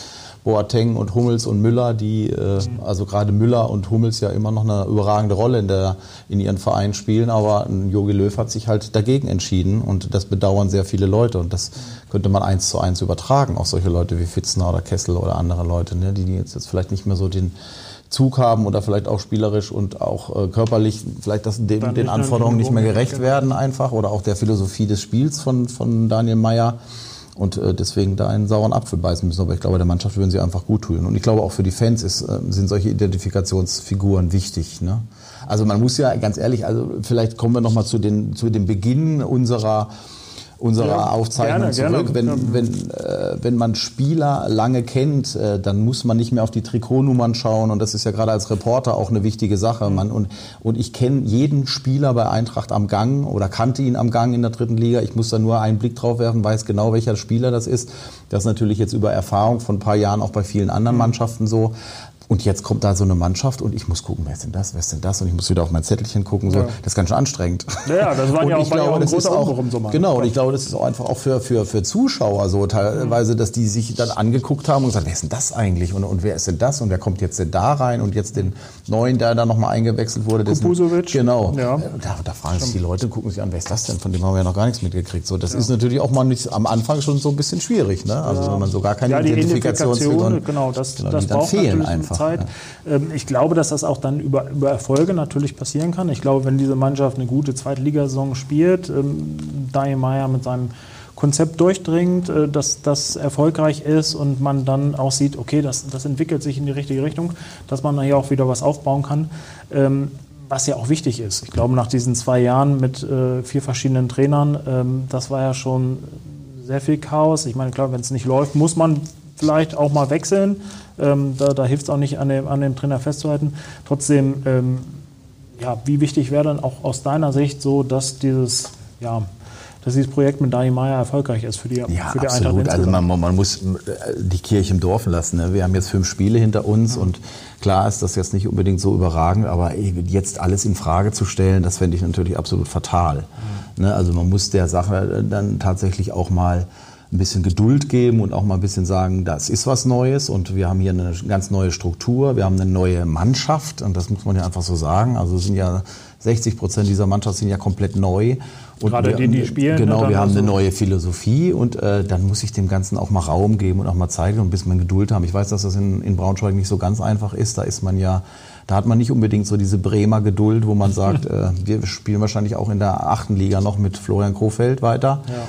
Boateng und Hummels und Müller, die, äh, also gerade Müller und Hummels ja immer noch eine überragende Rolle in, der, in ihren Vereinen spielen, aber Jogi Löw hat sich halt dagegen entschieden und das bedauern sehr viele Leute und das könnte man eins zu eins übertragen auf solche Leute wie Fitzner oder Kessel oder andere Leute, ne, die jetzt, jetzt vielleicht nicht mehr so den Zug haben oder vielleicht auch spielerisch und auch äh, körperlich vielleicht das, den, den Anforderungen nicht mehr gerecht werden einfach oder auch der Philosophie des Spiels von, von Daniel Meyer und äh, deswegen da einen sauren Apfel beißen müssen. Aber ich glaube, der Mannschaft würden sie einfach gut tun. Und ich glaube, auch für die Fans ist, äh, sind solche Identifikationsfiguren wichtig. Ne? Also man muss ja ganz ehrlich, also vielleicht kommen wir nochmal zu, den, zu dem Beginn unserer unserer ja, Aufzeichnung gerne, zurück. Gerne. Wenn, wenn, äh, wenn man Spieler lange kennt, äh, dann muss man nicht mehr auf die Trikotnummern schauen und das ist ja gerade als Reporter auch eine wichtige Sache. Man, und, und ich kenne jeden Spieler bei Eintracht am Gang oder kannte ihn am Gang in der dritten Liga. Ich muss da nur einen Blick drauf werfen, weiß genau, welcher Spieler das ist. Das ist natürlich jetzt über Erfahrung von ein paar Jahren auch bei vielen anderen mhm. Mannschaften so. Und jetzt kommt da so eine Mannschaft und ich muss gucken, wer ist denn das, wer ist denn das? Und ich muss wieder auf mein Zettelchen gucken. So. Ja. Das ist ganz schön anstrengend. Ja, das war ja auch, glaube, auch ein großer Umbruch im Sommer. Genau, und ich glaube, das ist auch einfach auch für, für, für Zuschauer so teilweise, dass die sich dann angeguckt haben und gesagt, wer ist denn das eigentlich? Und, und wer ist denn das? Und wer kommt jetzt denn da rein? Und jetzt den neuen, der da nochmal eingewechselt wurde. Kupusovic. Genau. Ja. Da, da fragen sich die Leute, gucken sich an, wer ist das denn? Von dem haben wir ja noch gar nichts mitgekriegt. So, das ja. ist natürlich auch mal nicht, am Anfang schon so ein bisschen schwierig. Ne? Also wenn man so gar keine ja, Identifikationsfiguren, genau, das, genau, das die dann fehlen einfach. Zeit. Ja. Ähm, ich glaube, dass das auch dann über, über Erfolge natürlich passieren kann. Ich glaube, wenn diese Mannschaft eine gute Zweitligasaison spielt, ähm, Daniel Meyer mit seinem Konzept durchdringt, äh, dass das erfolgreich ist und man dann auch sieht, okay, das, das entwickelt sich in die richtige Richtung, dass man hier auch wieder was aufbauen kann. Ähm, was ja auch wichtig ist. Ich glaube, nach diesen zwei Jahren mit äh, vier verschiedenen Trainern, ähm, das war ja schon sehr viel Chaos. Ich meine, klar, wenn es nicht läuft, muss man vielleicht auch mal wechseln. Ähm, da da hilft es auch nicht, an dem, an dem Trainer festzuhalten. Trotzdem, ähm, ja, wie wichtig wäre dann auch aus deiner Sicht so, dass dieses ja, dass dieses Projekt mit Dani Meyer erfolgreich ist für die, ja, für die absolut. Also man, man, muss äh, die Kirche im Dorf lassen. Ne? Wir haben jetzt fünf Spiele hinter uns ja. und klar ist das jetzt nicht unbedingt so überragend, aber jetzt alles in Frage zu stellen, das fände ich natürlich absolut fatal. Ja. Ne? Also man muss der Sache dann tatsächlich auch mal ein bisschen Geduld geben und auch mal ein bisschen sagen, das ist was Neues und wir haben hier eine ganz neue Struktur, wir haben eine neue Mannschaft und das muss man ja einfach so sagen. Also es sind ja 60 Prozent dieser Mannschaft sind ja komplett neu und Gerade wir, die, die spielen. Genau, wir haben eine neue Philosophie und äh, dann muss ich dem Ganzen auch mal Raum geben und auch mal zeigen und ein bisschen Geduld haben. Ich weiß, dass das in, in Braunschweig nicht so ganz einfach ist. Da ist man ja, da hat man nicht unbedingt so diese Bremer Geduld, wo man sagt, äh, wir spielen wahrscheinlich auch in der achten Liga noch mit Florian Krofeld weiter. Ja.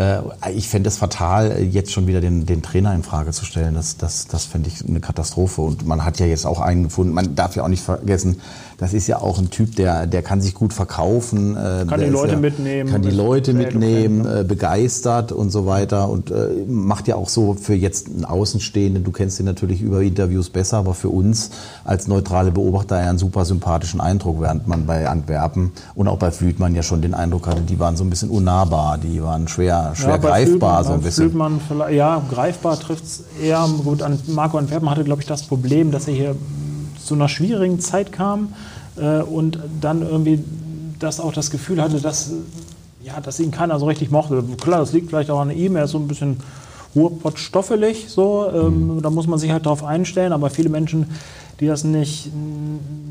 Äh, ich fände es fatal, jetzt schon wieder den, den Trainer in Frage zu stellen. Das, das, das fände ich eine Katastrophe. Und man hat ja jetzt auch einen gefunden. Man darf ja auch nicht vergessen, das ist ja auch ein Typ, der, der kann sich gut verkaufen. Äh, kann die Leute ja, mitnehmen. Kann die Leute mitnehmen, äh, begeistert und so weiter. Und macht ja auch so für jetzt einen Außenstehenden, du kennst ihn natürlich über Interviews besser, aber für uns als neutrale Beobachter einen super sympathischen Eindruck, während man bei Antwerpen und auch bei Flütmann ja schon den Eindruck hatte, die waren so ein bisschen unnahbar, die waren schwer, schwer ja, greifbar Flütmann, so ein bisschen. Ja, greifbar trifft es eher. Gut, an Marco Antwerpen hatte, glaube ich, das Problem, dass er hier zu einer schwierigen Zeit kam äh, und dann irgendwie das auch das Gefühl hatte, dass, ja, dass ihn keiner so richtig mochte. Klar, das liegt vielleicht auch an ihm, er ist so ein bisschen ruhrpottstoffelig, so, ähm, mhm. da muss man sich halt darauf einstellen, aber viele Menschen, die das nicht,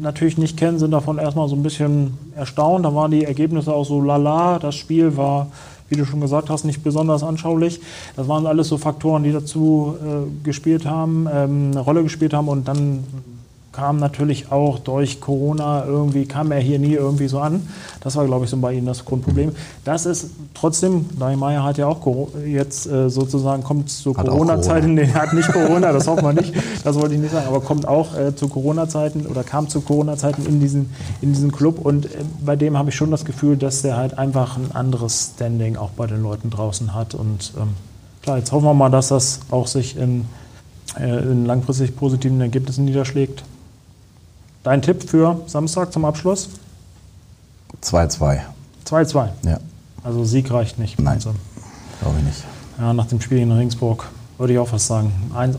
natürlich nicht kennen, sind davon erstmal so ein bisschen erstaunt. Da waren die Ergebnisse auch so lala, das Spiel war wie du schon gesagt hast, nicht besonders anschaulich. Das waren alles so Faktoren, die dazu äh, gespielt haben, ähm, eine Rolle gespielt haben und dann kam natürlich auch durch Corona irgendwie, kam er hier nie irgendwie so an. Das war, glaube ich, so bei Ihnen das Grundproblem. Das ist trotzdem, Daniel Meyer hat ja auch jetzt äh, sozusagen, kommt zu Corona-Zeiten, Corona. nee, hat nicht Corona, das hoffen wir nicht, das wollte ich nicht sagen, aber kommt auch äh, zu Corona-Zeiten oder kam zu Corona-Zeiten in diesen, in diesen Club und äh, bei dem habe ich schon das Gefühl, dass der halt einfach ein anderes Standing auch bei den Leuten draußen hat und ähm, klar, jetzt hoffen wir mal, dass das auch sich in, äh, in langfristig positiven Ergebnissen niederschlägt. Dein Tipp für Samstag zum Abschluss? 2-2. 2-2? Ja. Also Sieg reicht nicht. Nein, also, glaube ich nicht. Ja, nach dem Spiel in Ringsburg würde ich auch was sagen.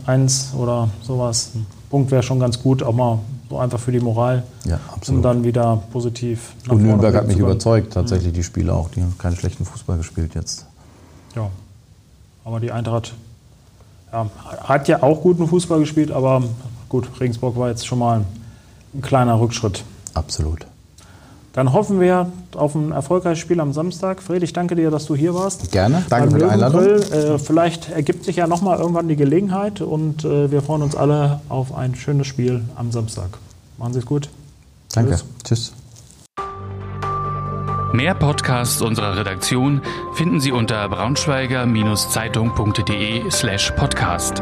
1 oder sowas. Ein Punkt wäre schon ganz gut, auch mal so einfach für die Moral. Ja, absolut. Um dann wieder positiv Und Nürnberg hat mich überzeugt, tatsächlich, die Spieler auch. Die haben keinen schlechten Fußball gespielt jetzt. Ja. Aber die Eintracht ja, hat ja auch guten Fußball gespielt, aber gut, Regensburg war jetzt schon mal ein kleiner Rückschritt. Absolut. Dann hoffen wir auf ein erfolgreiches Spiel am Samstag. Fred, ich danke dir, dass du hier warst. Gerne, danke für die Einladung. Äh, vielleicht ergibt sich ja nochmal irgendwann die Gelegenheit und äh, wir freuen uns alle auf ein schönes Spiel am Samstag. Machen Sie es gut. Danke. Tschüss. Tschüss. Mehr Podcasts unserer Redaktion finden Sie unter braunschweiger-zeitung.de slash podcast.